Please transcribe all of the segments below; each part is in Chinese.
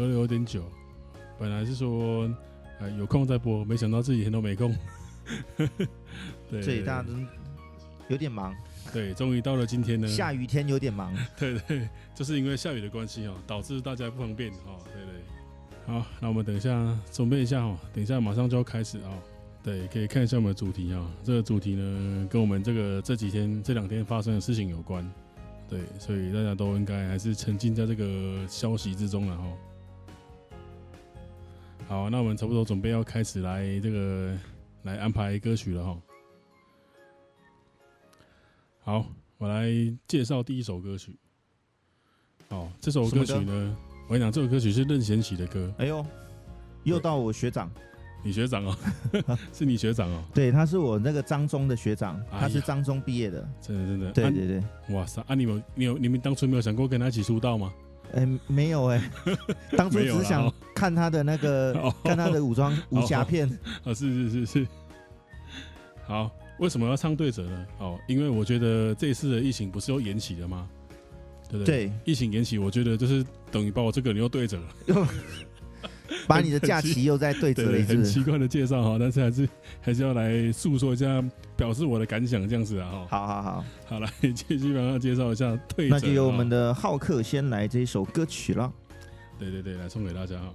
隔了有点久，本来是说呃有空再播，没想到这几天都没空。对，所以大家都有点忙。对，终于到了今天呢。下雨天有点忙。对对，就是因为下雨的关系哦，导致大家不方便哦。对对。好，那我们等一下准备一下哦，等一下马上就要开始啊。对，可以看一下我们的主题啊。这个主题呢，跟我们这个这几天这两天发生的事情有关。对，所以大家都应该还是沉浸在这个消息之中了哈。好，那我们差不多准备要开始来这个来安排歌曲了哈。好，我来介绍第一首歌曲。哦，这首歌曲呢，我跟你讲，这首歌曲是任贤齐的歌。哎呦，又到我学长，你学长哦，是你学长哦。对，他是我那个张中的学长，他是张中毕业的。真的真的。对对对。哇塞，啊，你们你有你们当初没有想过跟他一起出道吗？哎，没有哎，当初只是想看他的那个，看他的武装武侠片。啊，是是是是。好。为什么要唱对折呢？哦，因为我觉得这一次的疫情不是又延期了吗？对不对？对，疫情延期，我觉得就是等于把我这个人又对折了，把你的假期又再对折了一次。很奇怪的介绍哈，但是还是 还是要来诉说一下，表示我的感想这样子啊。哈，好好好，好来，基本上介绍一下对折。那就由我们的浩克先来这一首歌曲了。对对对，来送给大家哈。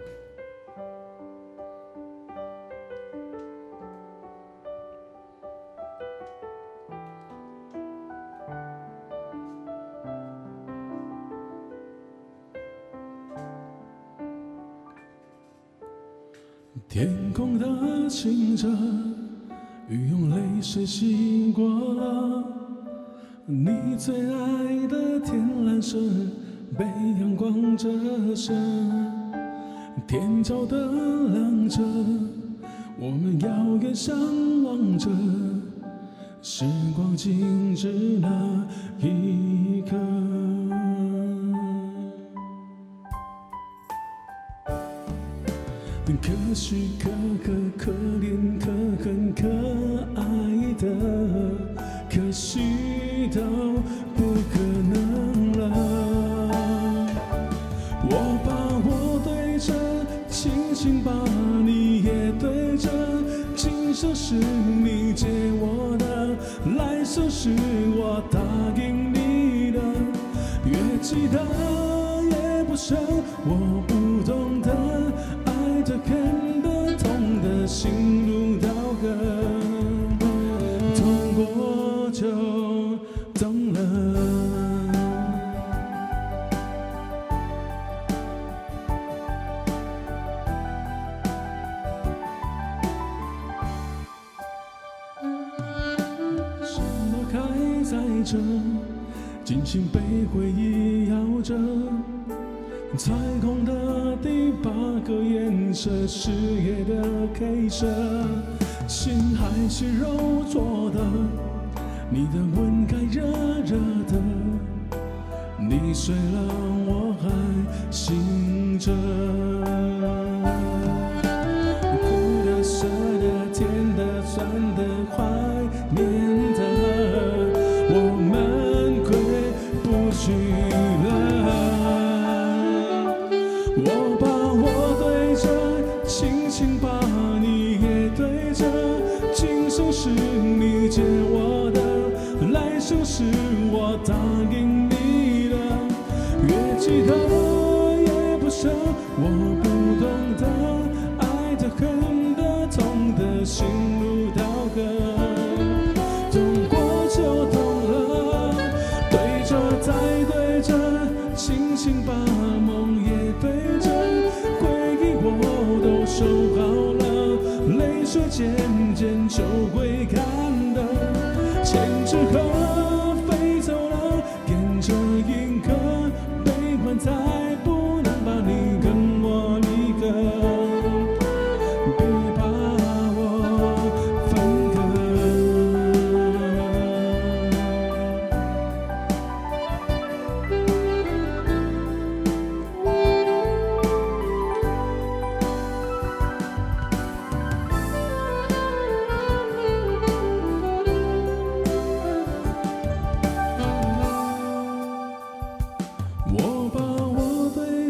天空的清澈，雨用泪水洗过了你最爱的天蓝色，被阳光折射，天桥的亮着，我们遥远相望着，时光静止了一可喜可贺，可怜可恨，可爱的，可惜都不可能了。我把我对着，轻轻把你也对着，今生是你借我的，来生是彩虹的第八个颜色，是夜的黑色，心还是肉做的，你的吻该热热的，你睡了我还醒着，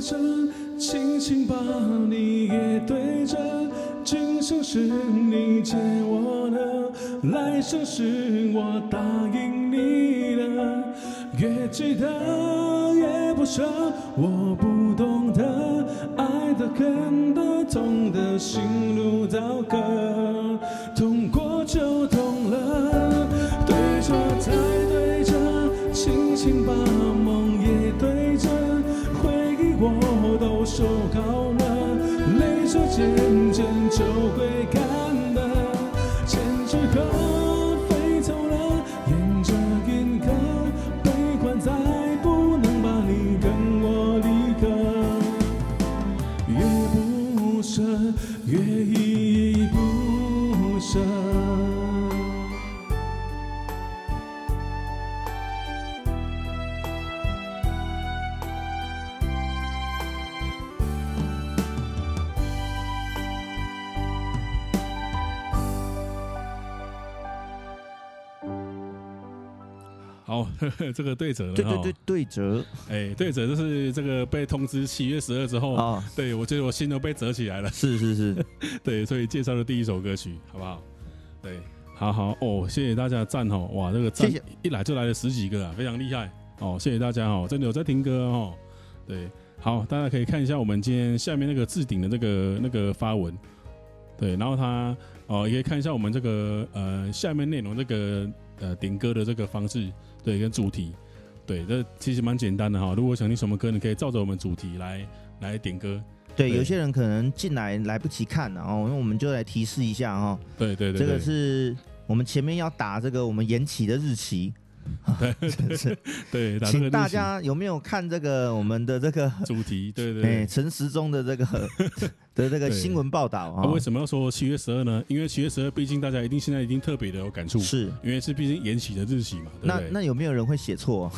着，轻轻把你也对着，今生是你借我的，来生是我答应你的，越记得越不舍，我不懂得，爱的恨的痛的心如刀割。好，呵呵这个对折了。对对对，对折。哎，对折就是这个被通知七月十二之后，哦、对我觉得我心都被折起来了。是是是，对，所以介绍的第一首歌曲，好不好？对，好好哦，谢谢大家赞哦，哇，这个赞一来就来了十几个啊，非常厉害哦，谢谢大家哦，真的有在听歌哦。对，好，大家可以看一下我们今天下面那个置顶的那个那个发文，对，然后他哦，也可以看一下我们这个呃下面内容这个呃点歌的这个方式。对，跟主题，对，这其实蛮简单的哈。如果想听什么歌，你可以照着我们主题来来点歌。对，对有些人可能进来来不及看，然后那我们就来提示一下哈。对对对，这个是我们前面要打这个我们延期的日期。对，是，对，请大家有没有看这个我们的这个主题？对 对，对，陈时中的这个的这个新闻报道啊。为什么要说七月十二呢？因为七月十二，毕竟大家一定现在一定特别的有感触，是因为是毕竟延期的日期嘛。那那有没有人会写错？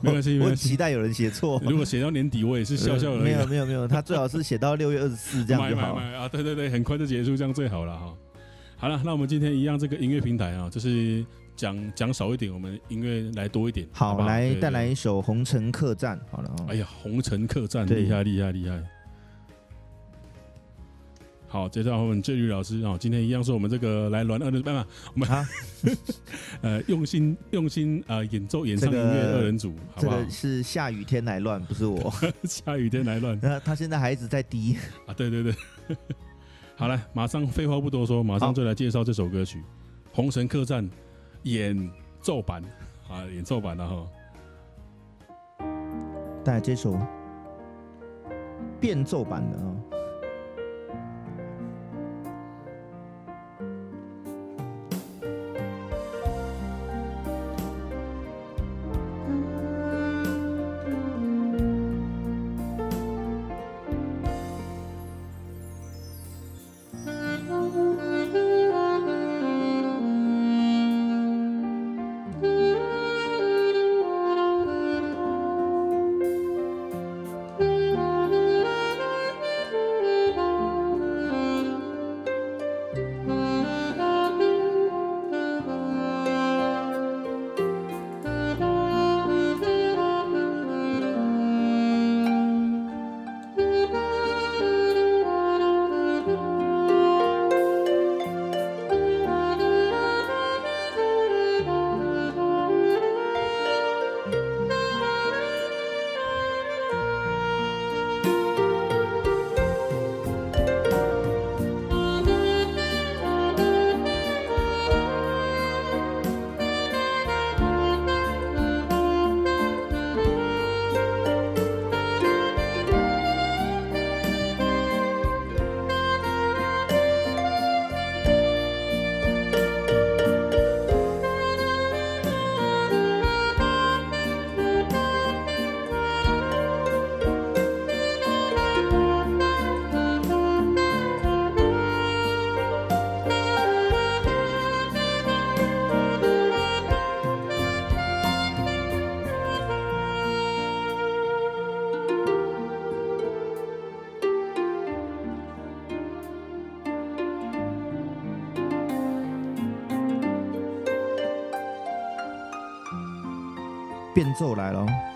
没关系，我期待有人写错。如果写到年底，我也是笑笑而已。没有没有没有，他最好是写到六月二十四这样就好啊。对对对，很快就结束，这样最好了哈。好了，那我们今天一样这个音乐平台啊，就是。讲讲少一点，我们音乐来多一点。好，来带来一首《红尘客栈》。好了，哎呀，《红尘客栈》厉害厉害厉害。好，接下来我们这律老师啊，今天一样是我们这个来暖二人组，我们啊，呃，用心用心啊、呃，演奏演唱音乐二人组，好不好？这个是下雨天来乱，不是我。下雨天来乱。那 他现在还一直在滴啊，对对对。好了，马上废话不多说，马上就来介绍这首歌曲《红尘客栈》。演奏版啊，演奏版的哈，带来这首变奏版的啊。变奏来了。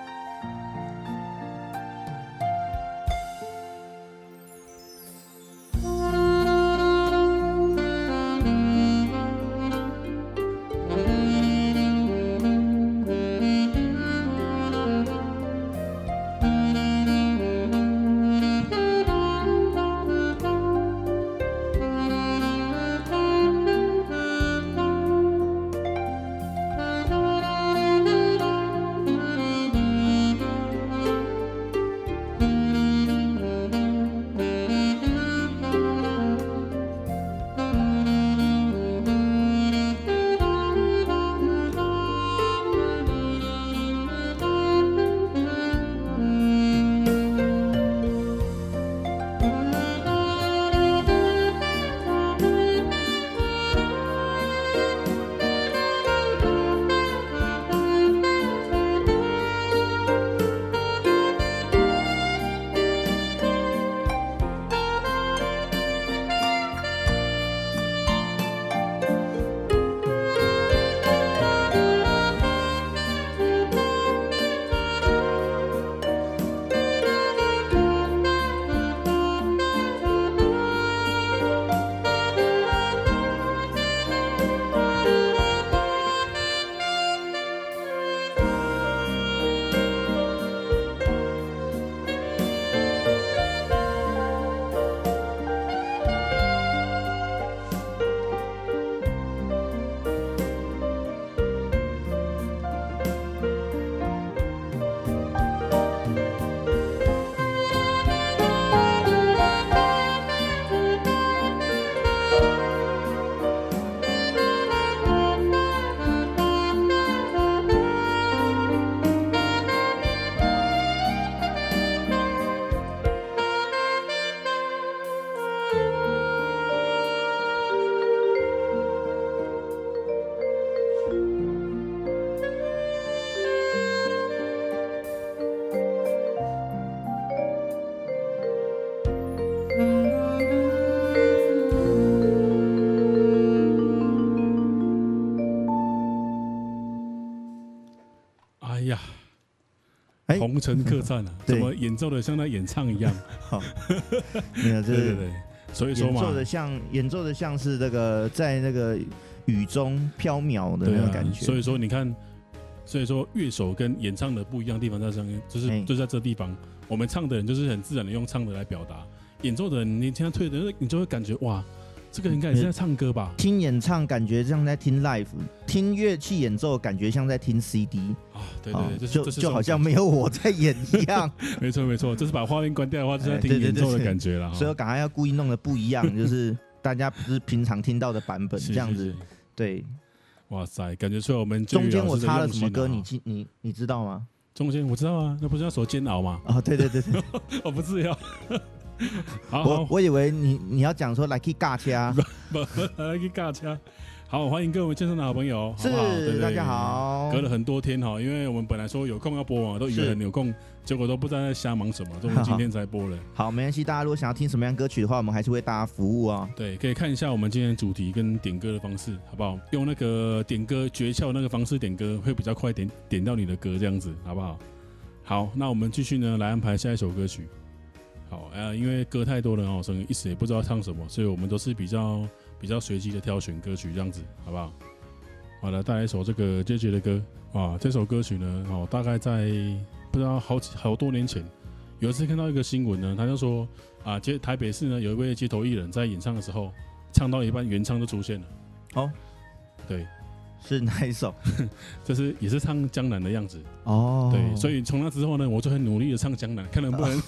红尘客栈啊，怎么演奏的像在演唱一样？好，没有，这对对对，所以说嘛，演奏的像演奏的像是这个在那个雨中飘渺的那种感觉。所以说你看，所以说乐手跟演唱的不一样的地方在上面，就是就在这地方，我们唱的人就是很自然的用唱的来表达，演奏的人你听他推的，你就会感觉哇。这个应该也是在唱歌吧？听演唱感觉像在听 live，听乐器演奏感觉像在听 CD 啊，对对对，就就好像没有我在演一样。没 错没错，就是把画面关掉的话，就在听演奏的感觉了。所以我赶快要故意弄的不一样，就是大家不是平常听到的版本这样子。对，哇塞，感觉出来我们中间我插了什么歌？你记你你知道吗？中间我知道啊，那不是要手煎熬吗？啊，对对对对，我 不是要。我我以为你你要讲说来去尬车，不不来 去尬车。好，欢迎各位健身的好朋友，是好好对对大家好。隔了很多天哈，因为我们本来说有空要播嘛，都以为很有空，结果都不知道在瞎忙什么，都是今天才播了。好，没关系，大家如果想要听什么样歌曲的话，我们还是为大家服务啊。对，可以看一下我们今天主题跟点歌的方式，好不好？用那个点歌诀窍那个方式点歌会比较快点，点到你的歌这样子，好不好？好，那我们继续呢，来安排下一首歌曲。好，呃，因为歌太多了哦，所以一时也不知道唱什么，所以我们都是比较比较随机的挑选歌曲这样子，好不好？好了，带来一首这个 JJ 的歌啊，这首歌曲呢，哦，大概在不知道好几好多年前，有一次看到一个新闻呢，他就说啊，街台北市呢有一位街头艺人，在演唱的时候，唱到一半原唱就出现了，哦，对。是哪一首？就是也是唱《江南》的样子哦。对，所以从那之后呢，我就很努力的唱《江南》，看能不能，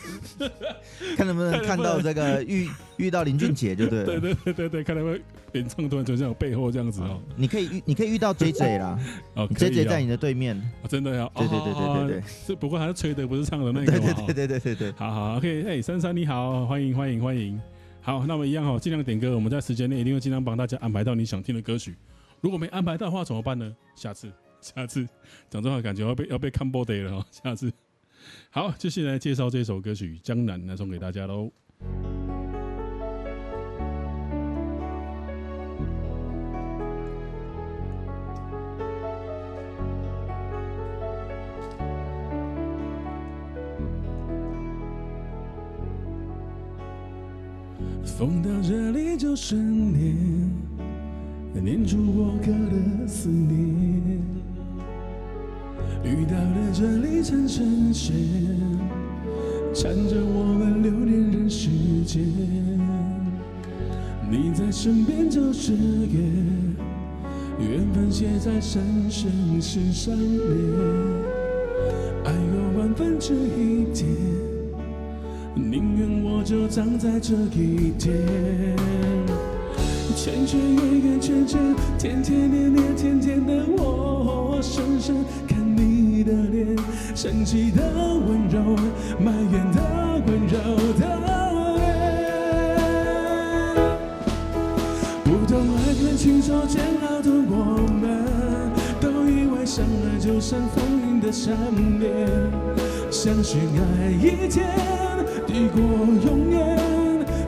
看能不能看到这个遇遇到林俊杰，就 对。对对对对对，看能不能演唱突然出现我背后这样子哦。你可以遇，你可以遇到 JJ 啦。哦，JJ 在你的对面。真的呀？对对对对对对。这不过还是吹的，不是唱的那个。对对对对对对对。好好，OK，哎，珊珊你好，欢迎欢迎欢迎。好，那么一样哈，尽量点歌，我们在时间内一定会尽量帮大家安排到你想听的歌曲。如果没安排到的话怎么办呢？下次，下次讲这话感觉要被要被看 body 了哦。下次，好，继续来介绍这首歌曲《江南》来送给大家喽。风到这里就是念。念出我哥的思念，雨到了这里成阵线，缠着我们留恋人世间。你在身边就是缘，缘分写在生生世上面。爱有万分之一点，宁愿我就葬在这一天。圈圈圆圆圈圈，天天年年天天的我，深深看你的脸，生气的温柔，埋怨的温柔的脸。不懂爱恨情愁煎熬的我们，都以为相爱就像风云的善变，相信爱一天抵过永远。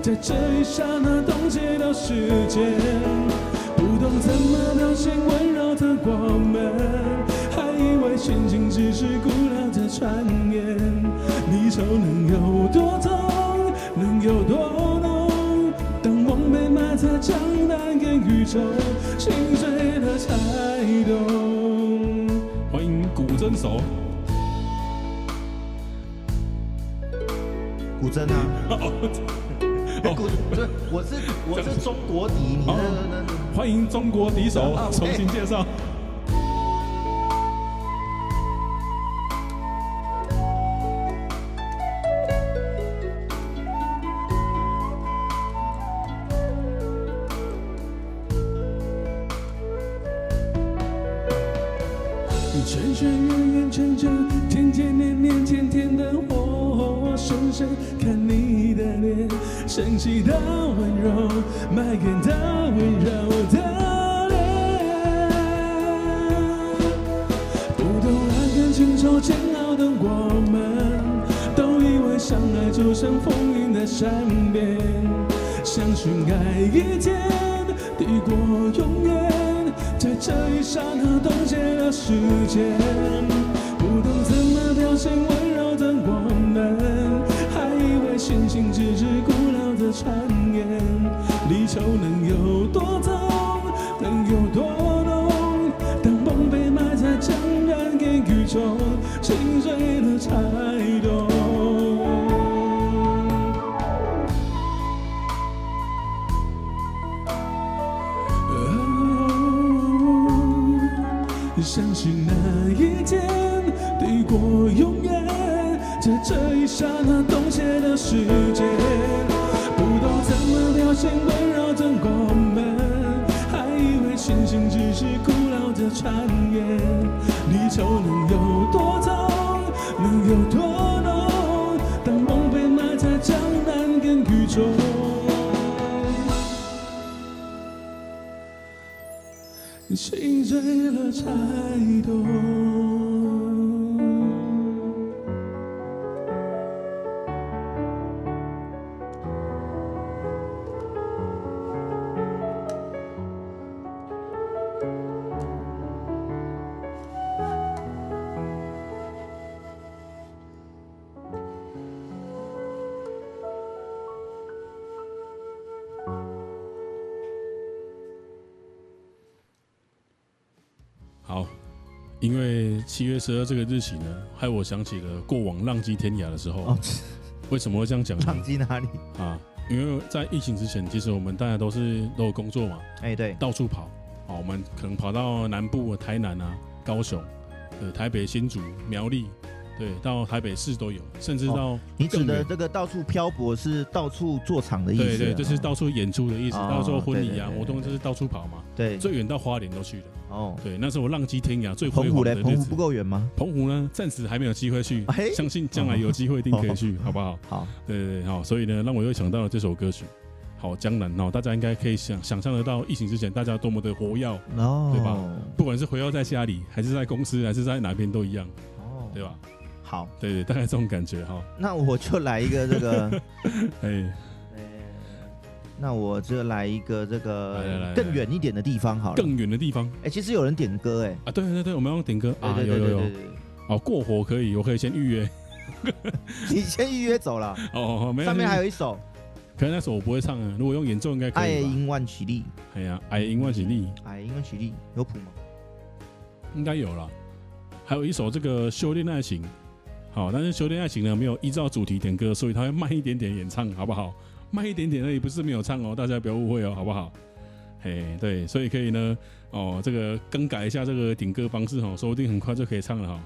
在这一刹那冻结了时间，不懂怎么表现温柔的我们，还以为心情只是古老的传言。离愁能有多痛，能有多浓？当梦被埋在江南烟雨中，心碎了才懂。欢迎古筝手，古筝啊。哦，不是，我是我是中国笛，你那那那，欢迎中国笛手重新介绍。埋怨的温柔的脸不懂爱恨情愁煎熬的我们都以为相爱就像风云的善变。相信爱一天抵过永远在这一刹那冻结了时间不懂怎么表现温柔的我们还以为殉情只是古老的传言愁能有多痛，能有多浓？当梦被埋在江南烟雨中，心碎了才懂。相信那一天抵过永远，在这一刹那冻结的时间，么表现温柔的我们，还以为星星只是古老的传言，离愁能有多痛，能有多浓？当梦被埋在江南烟雨中。心碎了才懂。因为七月十二这个日期呢，害我想起了过往浪迹天涯的时候。哦、为什么会这样讲呢？浪迹哪里啊？因为在疫情之前，其实我们大家都是都有工作嘛。哎，对，到处跑。啊，我们可能跑到南部、台南啊、高雄、呃、台北、新竹、苗栗。对，到台北市都有，甚至到、哦、你指的这个到处漂泊是到处做场的意思，对对，就是到处演出的意思，哦、到处婚礼啊活动就是到处跑嘛。对，最远到花莲都去了。哦，对，那是我浪迹天涯最辉煌的日子。澎湖嘞？澎湖不够远吗？澎湖呢，暂时还没有机会去，嘿相信将来有机会一定可以去，好不好？好，对对对，好，所以呢，让我又想到了这首歌曲。好，江南哦，大家应该可以想想象得到，疫情之前大家多么的活跃，哦，对吧？不管是活跃在家里，还是在公司，还是在哪边都一样，哦，对吧？好，对对，大概这种感觉哈。那我就来一个这个，哎，那我就来一个这个更远一点的地方好了。更远的地方，哎，其实有人点歌哎。啊，对对对，我们要点歌啊，有有有。哦，过火可以，我可以先预约。你先预约走了。哦，没有。上面还有一首，可能那首我不会唱啊。如果用演奏应该可以。爱因万起立。哎呀，爱因万起立。爱因万起立，有谱吗？应该有了。还有一首这个修炼爱情。好，但是修炼爱情呢，没有依照主题点歌，所以他会慢一点点演唱，好不好？慢一点点而已，不是没有唱哦，大家不要误会哦，好不好？嘿，对，所以可以呢，哦，这个更改一下这个点歌方式哦，说不定很快就可以唱了哈。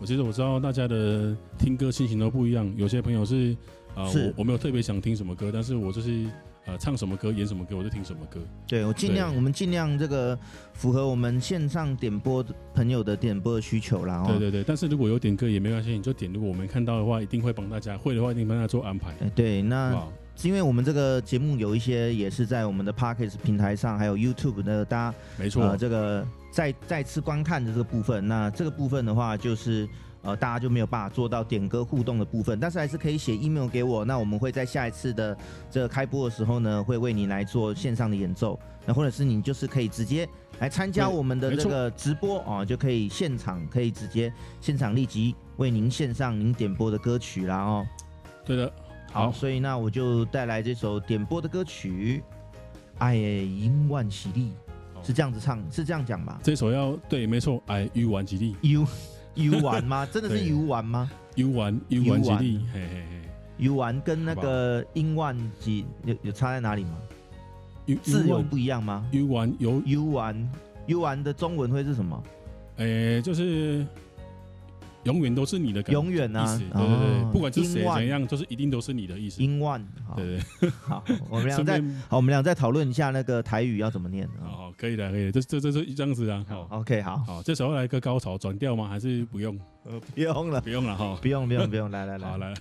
我其实我知道大家的听歌心情都不一样，有些朋友是啊，呃、我我没有特别想听什么歌，但是我就是。呃，唱什么歌，演什么歌，我就听什么歌。对，我尽量，我们尽量这个符合我们线上点播朋友的点播的需求啦。对对对，但是如果有点歌也没关系，你就点。如果我们看到的话，一定会帮大家；会的话，一定帮大家做安排。对，那是因为我们这个节目有一些也是在我们的 Podcast 平台上，还有 YouTube 的，大家没错，呃，这个再再次观看的这个部分，那这个部分的话就是。呃，大家就没有办法做到点歌互动的部分，但是还是可以写 email 给我，那我们会在下一次的这个开播的时候呢，会为你来做线上的演奏，那或者是你就是可以直接来参加我们的这个直播啊，就可以现场可以直接现场立即为您献上您点播的歌曲啦哦。对的，好，好，所以那我就带来这首点播的歌曲，爱因万喜利，是这样子唱，是这样讲吧？这首要对，没错，爱因万起立。游玩吗？真的是游玩吗？游玩，游玩吉利，嘿嘿嘿。游玩跟那个英万几有有差在哪里吗？字有不一样吗？游玩游游玩，游玩的中文会是什么？诶，就是永远都是你的永远啊，对对对，不管是谁怎样，就是一定都是你的意思。英万，对对。好，我们俩 再好，我们俩再讨论一下那个台语要怎么念。可以的，可以的，这这这是这样子啊，好，OK，好，好，这时候来个高潮转调吗？还是不用？呃，不用了，不用了哈，不用，不用，不用，来来来，好来。哦，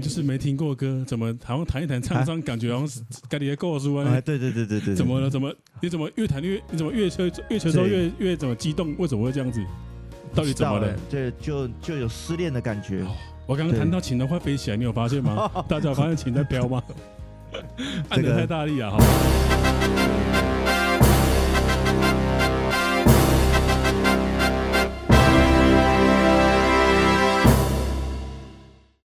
就是没听过歌，怎么好像弹一弹唱唱，感觉好像是 该你的告诉啊？对对对对对，怎么了？怎么？你怎么越弹越？你怎么越吹越吹之后越越怎么激动？为什么会这样子？到底怎么了？对，就就有失恋的感觉。我刚刚弹到琴都快飞起来，你有发现吗？大家有发现琴在飘吗？按的太大力啊！哈。